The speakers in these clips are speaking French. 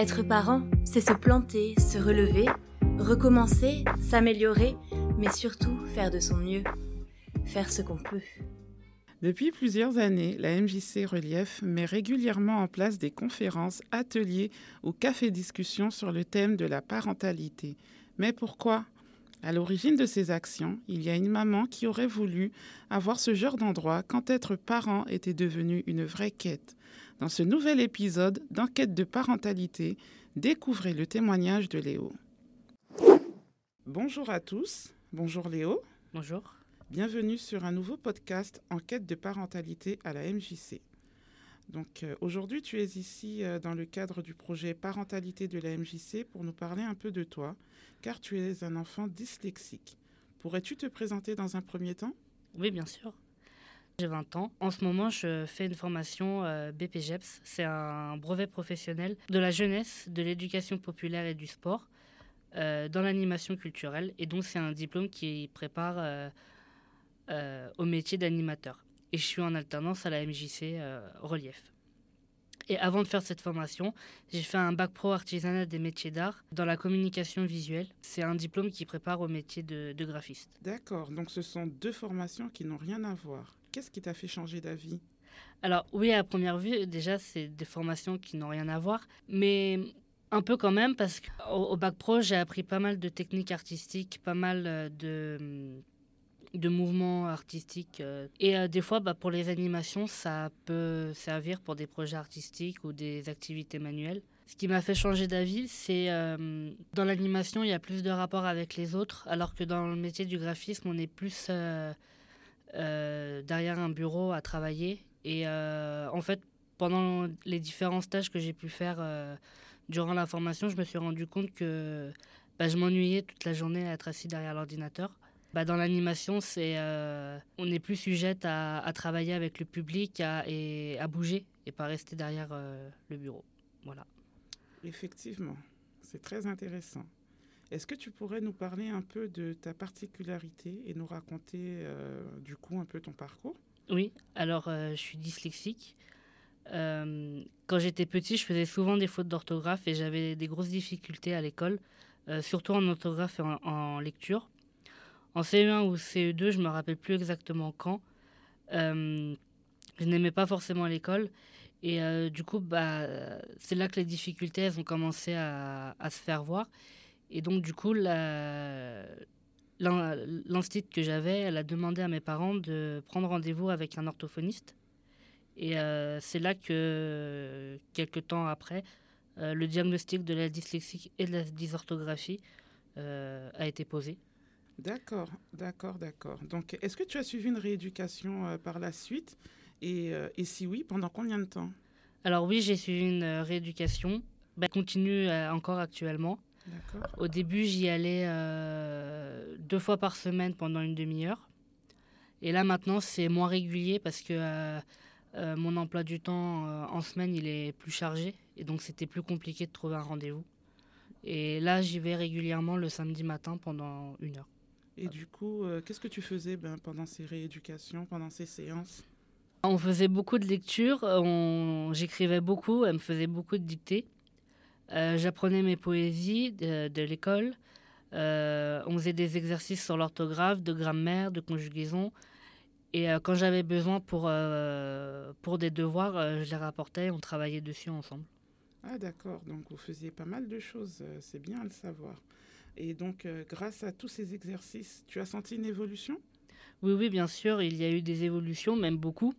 Être parent, c'est se planter, se relever, recommencer, s'améliorer, mais surtout faire de son mieux, faire ce qu'on peut. Depuis plusieurs années, la MJC Relief met régulièrement en place des conférences, ateliers ou cafés-discussions sur le thème de la parentalité. Mais pourquoi? À l'origine de ces actions, il y a une maman qui aurait voulu avoir ce genre d'endroit quand être parent était devenu une vraie quête. Dans ce nouvel épisode d'Enquête de parentalité, découvrez le témoignage de Léo. Bonjour à tous. Bonjour Léo. Bonjour. Bienvenue sur un nouveau podcast Enquête de parentalité à la MJC. Donc euh, aujourd'hui, tu es ici euh, dans le cadre du projet Parentalité de la MJC pour nous parler un peu de toi, car tu es un enfant dyslexique. Pourrais-tu te présenter dans un premier temps? Oui, bien sûr. J'ai 20 ans. En ce moment, je fais une formation euh, BPGEPS. C'est un brevet professionnel de la jeunesse, de l'éducation populaire et du sport euh, dans l'animation culturelle. Et donc, c'est un diplôme qui prépare euh, au métier d'animateur. Et je suis en alternance à la MJC Relief. Et avant de faire cette formation, j'ai fait un bac pro artisanat des métiers d'art dans la communication visuelle. C'est un diplôme qui prépare au métier de, de graphiste. D'accord, donc ce sont deux formations qui n'ont rien à voir. Qu'est-ce qui t'a fait changer d'avis? Alors oui, à première vue, déjà, c'est des formations qui n'ont rien à voir, mais un peu quand même, parce qu'au au bac pro, j'ai appris pas mal de techniques artistiques, pas mal euh, de, de mouvements artistiques. euh, Et euh, des fois, bah, pour les animations, ça peut servir pour des projets artistiques ou des activités manuelles. Ce qui m'a fait changer d'avis, c'est euh, dans l'animation, il y a plus de rapport avec les autres, alors que dans le métier du graphisme, on est plus euh, derrière un bureau à travailler. Et en fait, pendant les différents stages que j'ai pu faire durant la formation, je me suis rendu compte que bah, je m'ennuyais toute la journée à être assis derrière l'ordinateur. Bah, dans l'animation, c'est euh, on est plus sujette à, à travailler avec le public à- et à bouger et pas rester derrière euh, le bureau. Voilà. Effectivement, c'est très intéressant. Est-ce que tu pourrais nous parler un peu de ta particularité et nous raconter euh, du coup un peu ton parcours? Oui, alors je suis dyslexique. Quand j'étais petit, je faisais souvent des fautes d'orthographe et j'avais des grosses difficultés à l'école, surtout en orthographe et en, en lecture. En CE1 ou CE2, je me rappelle plus exactement quand. euh, je n'aimais pas forcément l'école et euh, du coup, bah, c'est là que les difficultés ont commencé à, se faire voir. Et donc, du coup, la, l'in- l'instit que j'avais, elle a demandé à mes parents de prendre rendez-vous avec un orthophoniste. Et euh, c'est là que, quelques temps après, le diagnostic de la dyslexie et de la dysorthographie a été posé. D'accord, d'accord, d'accord. Donc, est-ce que tu as suivi une rééducation euh, par la suite? Et, euh, et si oui, pendant combien de temps? Alors oui, j'ai suivi une euh, rééducation. Bah, elle continue encore actuellement. D'accord. Au début, j'y allais deux fois par semaine pendant une demi-heure. Et là, maintenant, c'est moins régulier parce que mon emploi du temps en semaine, il est plus chargé. Et donc, c'était plus compliqué de trouver un rendez-vous. Et là, j'y vais régulièrement le samedi matin pendant une heure. Et du coup, euh, qu'est-ce que tu faisais ben, pendant ces rééducations, pendant ces séances? On faisait beaucoup de lectures, on... j'écrivais beaucoup, elle me faisait beaucoup de dictées. Euh, J'apprenais mes poésies de, de l'école. Euh, on faisait des exercices sur l'orthographe, de grammaire, de conjugaison. Et euh, quand j'avais besoin pour, euh, pour des devoirs, euh, je les rapportais, on travaillait dessus ensemble. Ah d'accord, donc vous faisiez pas mal de choses, c'est bien à le savoir. Et donc, euh, grâce à tous ces exercices, tu as senti une évolution? Oui, oui, bien sûr, il y a eu des évolutions, même beaucoup,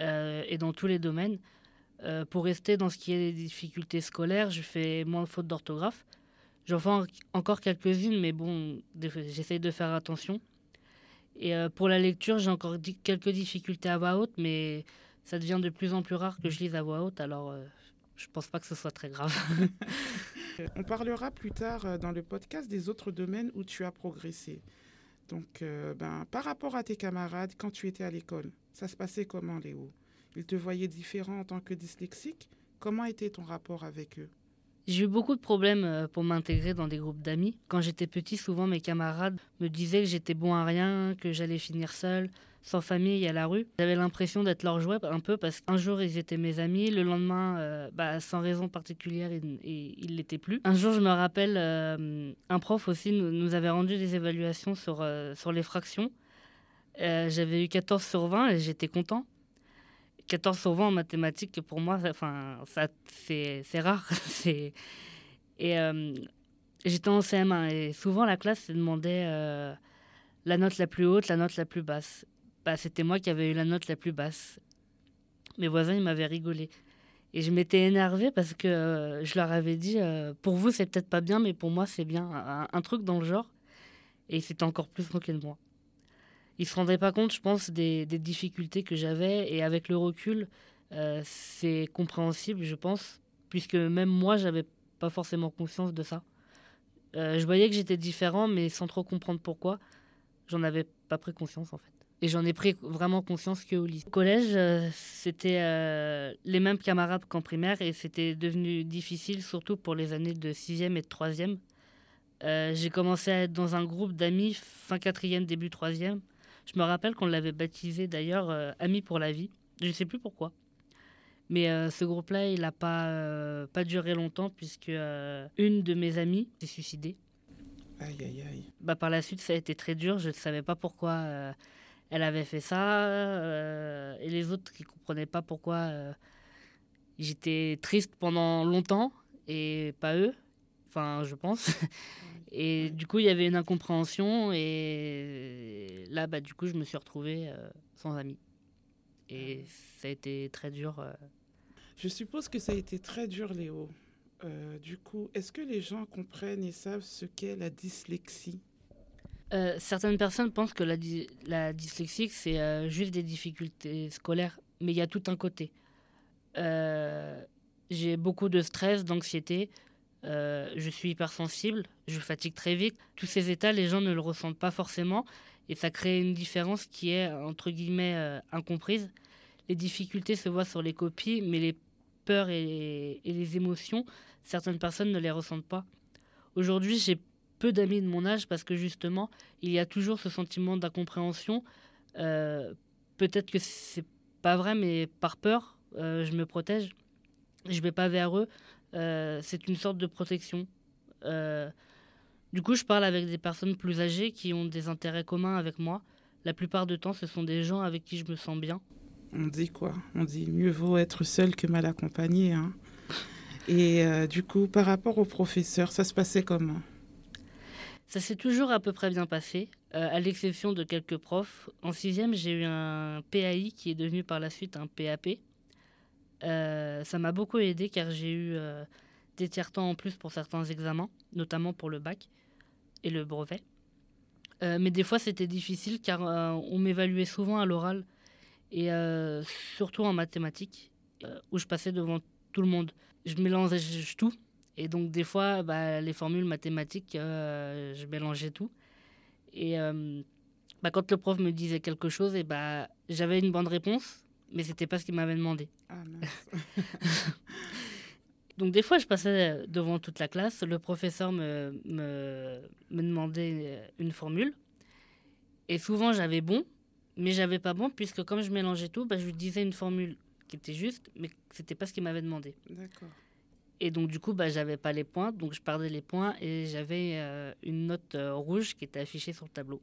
euh, et dans tous les domaines. Euh, pour rester dans ce qui est des difficultés scolaires, je fais moins de fautes d'orthographe. J'en fais en- encore quelques-unes, mais bon, j'essaye de faire attention. Et pour la lecture, j'ai encore quelques difficultés à voix haute, mais ça devient de plus en plus rare que je lise à voix haute, alors je pense pas que ce soit très grave. Euh, On parlera plus tard euh, dans le podcast des autres domaines où tu as progressé. Donc, euh, ben, par rapport à tes camarades, quand tu étais à l'école, ça se passait comment, Léo? Ils te voyaient différent en tant que dyslexique? Comment était ton rapport avec eux? J'ai eu beaucoup de problèmes pour m'intégrer dans des groupes d'amis. Quand j'étais petit, souvent mes camarades me disaient que j'étais bon à rien, que j'allais finir seul. Sans famille à la rue. J'avais l'impression d'être leur jouet un peu parce qu'un jour ils étaient mes amis, le lendemain, euh, bah, sans raison particulière, ils ne l'étaient plus. Un jour, je me rappelle, euh, un prof aussi nous, avait rendu des évaluations sur, euh, les fractions. J'avais eu 14 sur 20 et j'étais content. 14 sur 20 en mathématiques, pour moi, c'est, rare. Et j'étais en CM1 et souvent la classe se demandait la note la plus haute, la note la plus basse bah, c'était moi qui avais eu la note la plus basse. Mes voisins, ils m'avaient rigolé. Et je m'étais énervée parce que euh, je leur avais dit euh, pour vous, c'est peut-être pas bien, mais pour moi, c'est bien. Un, truc dans le genre. Et c'était encore plus moqué de moi. Ils se rendaient pas compte, je pense, des, difficultés que j'avais. Et avec le recul, euh, c'est compréhensible, je pense, puisque même moi, j'avais pas forcément conscience de ça. je voyais que j'étais différent, mais sans trop comprendre pourquoi. J'en avais pas pris conscience, en fait. Et j'en ai pris vraiment conscience qu'au lycée. Au collège, euh, c'était euh, les mêmes camarades qu'en primaire et c'était devenu difficile, surtout pour les années de 6e et de 3e. Euh, j'ai commencé à être dans un groupe d'amis fin 4e, début 3e. Je me rappelle qu'on l'avait baptisé d'ailleurs Amis pour la vie. Je ne sais plus pourquoi. Mais ce groupe-là, il n'a pas, pas duré longtemps puisque une de mes amies s'est suicidée. Aïe, aïe, aïe. Bah, par la suite, ça a été très dur. Je ne savais pas pourquoi elle avait fait ça, euh, et les autres qui comprenaient pas pourquoi euh, j'étais triste pendant longtemps, et pas eux, enfin je pense. et du coup, il y avait une incompréhension, et là, bah, du coup, je me suis retrouvée euh, sans amis. Et ça a été très dur. Je suppose que ça a été très dur, Léo. du coup, est-ce que les gens comprennent et savent ce qu'est la dyslexie? Euh, certaines personnes pensent que la, la dyslexie, c'est euh, juste des difficultés scolaires, mais il y a tout un côté. Euh, j'ai beaucoup de stress, d'anxiété, je suis hypersensible, je fatigue très vite. Tous ces états, les gens ne le ressentent pas forcément, et ça crée une différence qui est, entre guillemets, incomprise. Les difficultés se voient sur les copies, mais les peurs et les émotions, certaines personnes ne les ressentent pas. Aujourd'hui, j'ai peu d'amis de mon âge parce que justement, il y a toujours ce sentiment d'incompréhension. Euh, peut-être que c'est pas vrai, mais par peur, euh, je me protège. Je vais pas vers eux. Euh, c'est une sorte de protection. du coup, je parle avec des personnes plus âgées qui ont des intérêts communs avec moi. La plupart du temps, ce sont des gens avec qui je me sens bien. On dit quoi? On dit mieux vaut être seul que mal accompagné. Hein Et du coup, par rapport aux professeurs, ça se passait comment? Ça s'est toujours à peu près bien passé, euh, à l'exception de quelques profs. En sixième, j'ai eu un PAI qui est devenu par la suite un PAP. Euh, ça m'a beaucoup aidé car j'ai eu euh, des tiers-temps en plus pour certains examens, notamment pour le bac et le brevet. mais des fois, c'était difficile car on m'évaluait souvent à l'oral et surtout en mathématiques, où je passais devant tout le monde. Je mélangeais tout, et donc, des fois, bah, les formules mathématiques, euh, je mélangeais tout. Et euh, bah, quand le prof me disait quelque chose, et bah, j'avais une bonne réponse, mais c'était pas ce qu'il m'avait demandé. Ah, donc, des fois, je passais devant toute la classe, le professeur me, me, me demandait une formule. Et souvent, j'avais bon, mais j'avais pas bon, puisque comme je mélangeais tout, bah, je lui disais une formule qui était juste, mais c'était pas ce qu'il m'avait demandé. D'accord. Et donc, du coup, bah, j'avais pas les points, donc je perdais les points et j'avais euh, une note euh, rouge qui était affichée sur le tableau.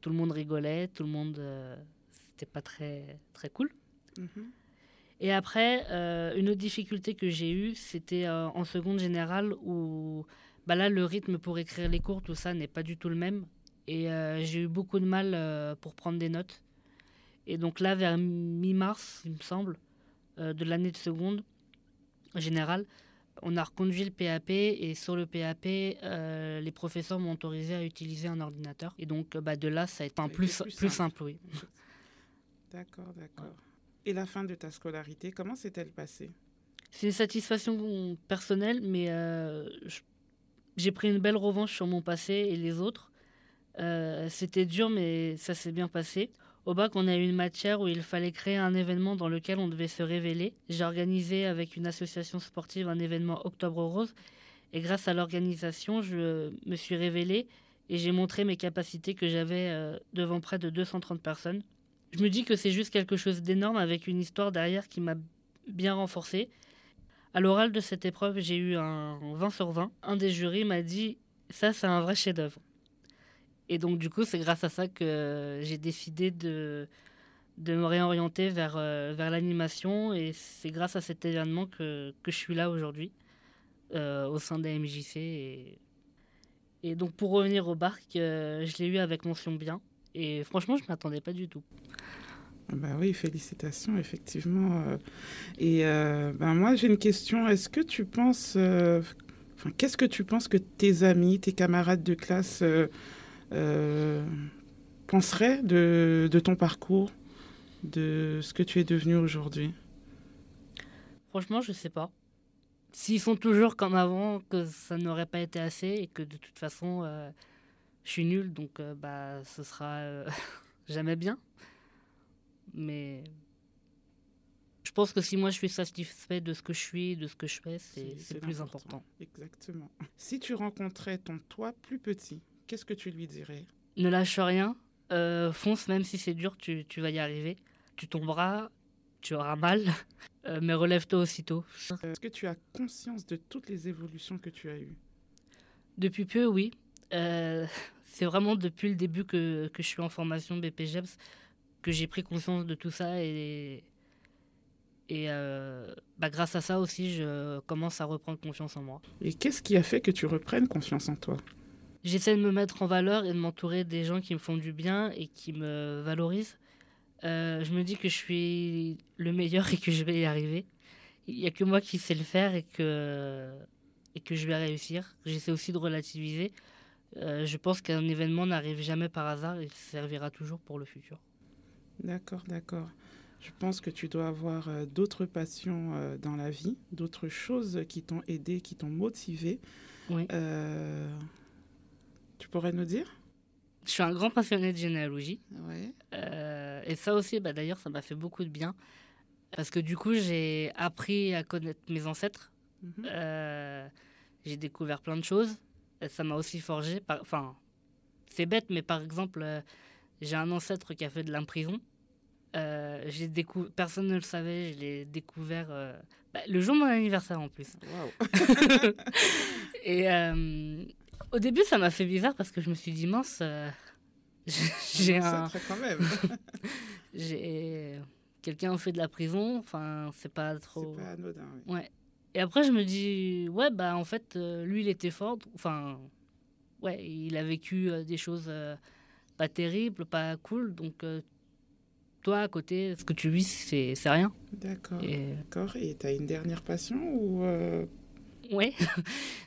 Tout le monde rigolait, tout le monde. Euh, c'était pas très, très cool. Mhm. Et après, une autre difficulté que j'ai eue, c'était en seconde générale où bah là, le rythme pour écrire les cours, tout ça n'est pas du tout le même. Et j'ai eu beaucoup de mal pour prendre des notes. Et donc là, vers mi-mars, il me semble, de l'année de seconde générale, on a reconduit le PAP et sur le PAP, euh, les professeurs m'ont autorisé à utiliser un ordinateur. Et donc, bah, de là, ça a été un plus, plus, simple. oui. D'accord, d'accord. Et la fin de ta scolarité, comment s'est-elle passée? C'est une satisfaction personnelle, mais euh, j'ai pris une belle revanche sur mon passé et les autres. Euh, c'était dur, mais ça s'est bien passé. Au bac, on a eu une matière où il fallait créer un événement dans lequel on devait se révéler. J'ai organisé avec une association sportive un événement Octobre Rose. Et grâce à l'organisation, je me suis révélé et j'ai montré mes capacités que j'avais euh, devant près de 230 personnes. je me dis que c'est juste quelque chose d'énorme avec une histoire derrière qui m'a bien renforcé. À l'oral de cette épreuve, j'ai eu un 20 sur 20. Un des jurys m'a dit ça, c'est un vrai chef-d'œuvre. Et donc, du coup, c'est grâce à ça que j'ai décidé de, de me réorienter vers, euh, vers l'animation. Et c'est grâce à cet événement que, que je suis là aujourd'hui, euh, au sein des MJC. Et, donc, pour revenir au barc, euh, je l'ai eu avec mention bien. Et franchement, je ne m'attendais pas du tout. Bah oui, félicitations, effectivement. Et ben moi, j'ai une question. Est-ce que tu penses, qu'est-ce que tu penses que tes amis, tes camarades de classe euh, penseraient de, de ton parcours, de ce que tu es devenu aujourd'hui Franchement, je sais pas. S'ils sont toujours comme avant, que ça n'aurait pas été assez et que de toute façon, euh, je suis nul, donc euh, bah, ce sera jamais bien. Mais je pense que si moi je suis satisfait de ce que je suis, de ce que je fais, c'est plus important. Exactement. Si tu rencontrais ton toi plus petit, qu'est-ce que tu lui dirais? Ne lâche rien, euh, fonce même si c'est dur, tu, tu, vas y arriver. Tu tomberas, tu auras mal, euh, mais relève-toi aussitôt. Est-ce que tu as conscience de toutes les évolutions que tu as eues? Depuis peu, oui. Euh, c'est vraiment depuis le début que, que, je suis en formation BPGEPS que j'ai pris conscience de tout ça et, et bah, grâce à ça aussi, je commence à reprendre confiance en moi. Et qu'est-ce qui a fait que tu reprennes confiance en toi? J'essaie de me mettre en valeur et de m'entourer des gens qui me font du bien et qui me valorisent. Euh, je me dis que je suis le meilleur et que je vais y arriver. Il n'y a que moi qui sais le faire et que, et que je vais réussir. J'essaie aussi de relativiser. Euh, je pense qu'un événement n'arrive jamais par hasard et servira toujours pour le futur. D'accord, d'accord. Je pense que tu dois avoir euh, d'autres passions dans la vie, d'autres choses qui t'ont aidé, qui t'ont motivé. Oui. Tu pourrais nous dire? Je suis un grand passionné de généalogie. Ouais. Euh, et ça aussi, bah, d'ailleurs, ça m'a fait beaucoup de bien. Parce que du coup, j'ai appris à connaître mes ancêtres. Mhm. Euh, j'ai découvert plein de choses. Ça m'a aussi forgé. Enfin, c'est bête, mais par exemple, euh, j'ai un ancêtre qui a fait de l'imprison. j'ai décou... Personne ne le savait, je l'ai découvert bah, le jour de mon anniversaire en plus. Wow. et, au début, ça m'a fait bizarre parce que je me suis dit, mince, euh, j'ai un. quand même. j'ai. Quelqu'un fait de la prison, enfin, c'est pas trop. C'est pas anodin, oui. Ouais. Et après, je me dis, ouais, bah, en fait, euh, lui, il était fort. Enfin, ouais, il a vécu euh, des choses pas terribles, pas cool. Donc, toi, à côté, ce que tu vis, c'est rien. D'accord. Et... D'accord. Et tu as une dernière passion ou oui,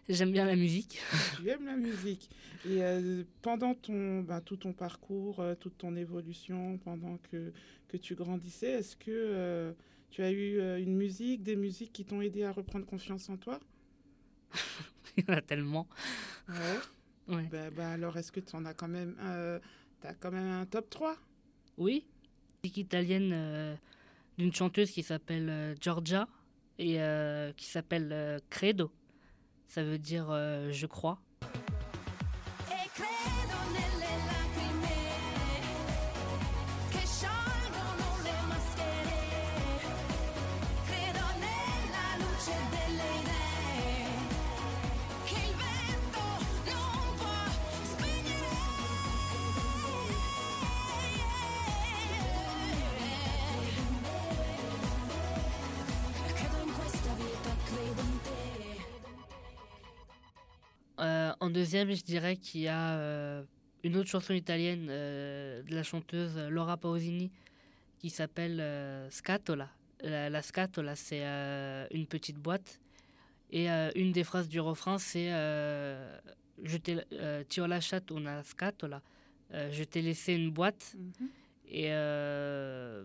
j'aime bien la musique. Tu aimes la musique. Et euh, pendant ton, ben, tout ton parcours, euh, toute ton évolution, pendant que, que tu grandissais, est-ce que euh, tu as eu une musique, des musiques qui t'ont aidé à reprendre confiance en toi? Il y en a tellement. Ouais. ouais. Ben, ben, alors, est-ce que tu en as quand même, as quand même un top 3 Oui. Musique italienne d'une chanteuse qui s'appelle Giorgia et euh, qui s'appelle euh, Credo. Ça veut dire euh, je crois. En deuxième, je dirais qu'il y a euh, une autre chanson italienne euh, de la chanteuse Laura Pausini qui s'appelle euh, Scatola. La, scatola, c'est une petite boîte. Et une des phrases du refrain, c'est je Ti ho lasciato una scatola. je t'ai laissé une boîte. Mhm. Et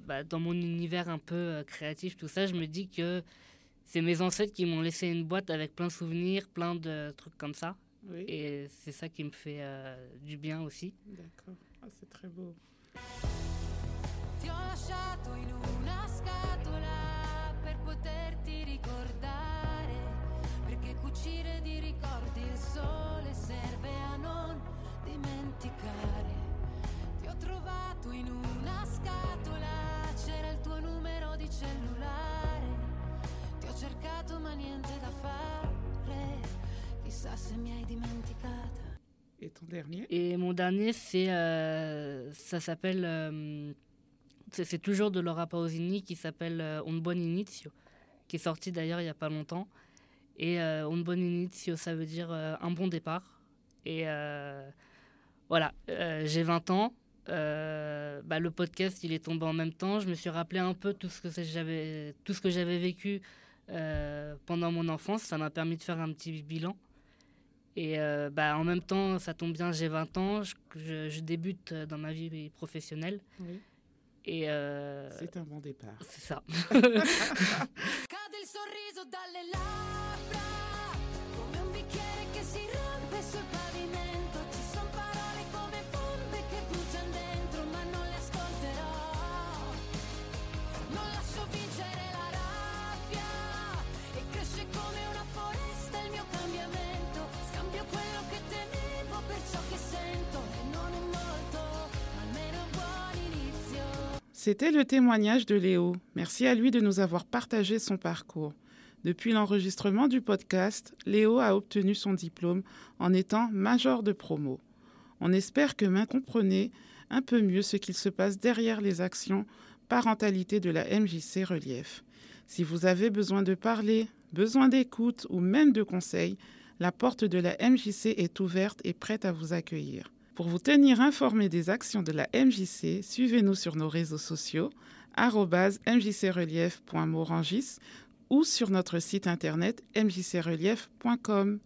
bah, dans mon univers un peu créatif, tout ça, je me dis que c'est mes ancêtres qui m'ont laissé une boîte avec plein de souvenirs, plein de trucs comme ça. Et c'est ça qui me fait euh, du bien aussi. D'accord, ah, c'est très beau. Ti ho lasciato in una scatola per poterti ricordare, perché cucire di ricordi il sole serve a non dimenticare. Ti ho trovato in una scatola se mi hai dimenticata. Et ton dernier? Et mon dernier, c'est, euh, ça s'appelle, euh, c'est toujours de Laura Pausini qui s'appelle euh, Un buon inizio, qui est sorti d'ailleurs il n'y a pas longtemps. Et euh, Un buon inizio, ça veut dire euh, un bon départ. Et euh, voilà, euh, j'ai 20 ans. Euh, bah, le podcast, il est tombé en même temps. Je me suis rappelé un peu tout ce que j'avais, tout ce que j'avais vécu euh, pendant mon enfance. Ça m'a permis de faire un petit bilan. Et euh, bah, en même temps, ça tombe bien, j'ai 20 ans, je, je- je débute dans ma vie professionnelle. Oui. Et euh, C'est un bon départ. c'est ça. C'était le témoignage de Léo. Merci à lui de nous avoir partagé son parcours. Depuis l'enregistrement du podcast, Léo a obtenu son diplôme en étant major de promo. On espère que main comprenez un peu mieux ce qu'il se passe derrière les actions parentalité de la MJC Relief. Si vous avez besoin de parler, besoin d'écoute ou même de conseils, la porte de la MJC est ouverte et prête à vous accueillir. Pour vous tenir informé des actions de la MJC, suivez-nous sur nos réseaux sociaux mjcrelief.morangis ou sur notre site internet mjcrelief.com.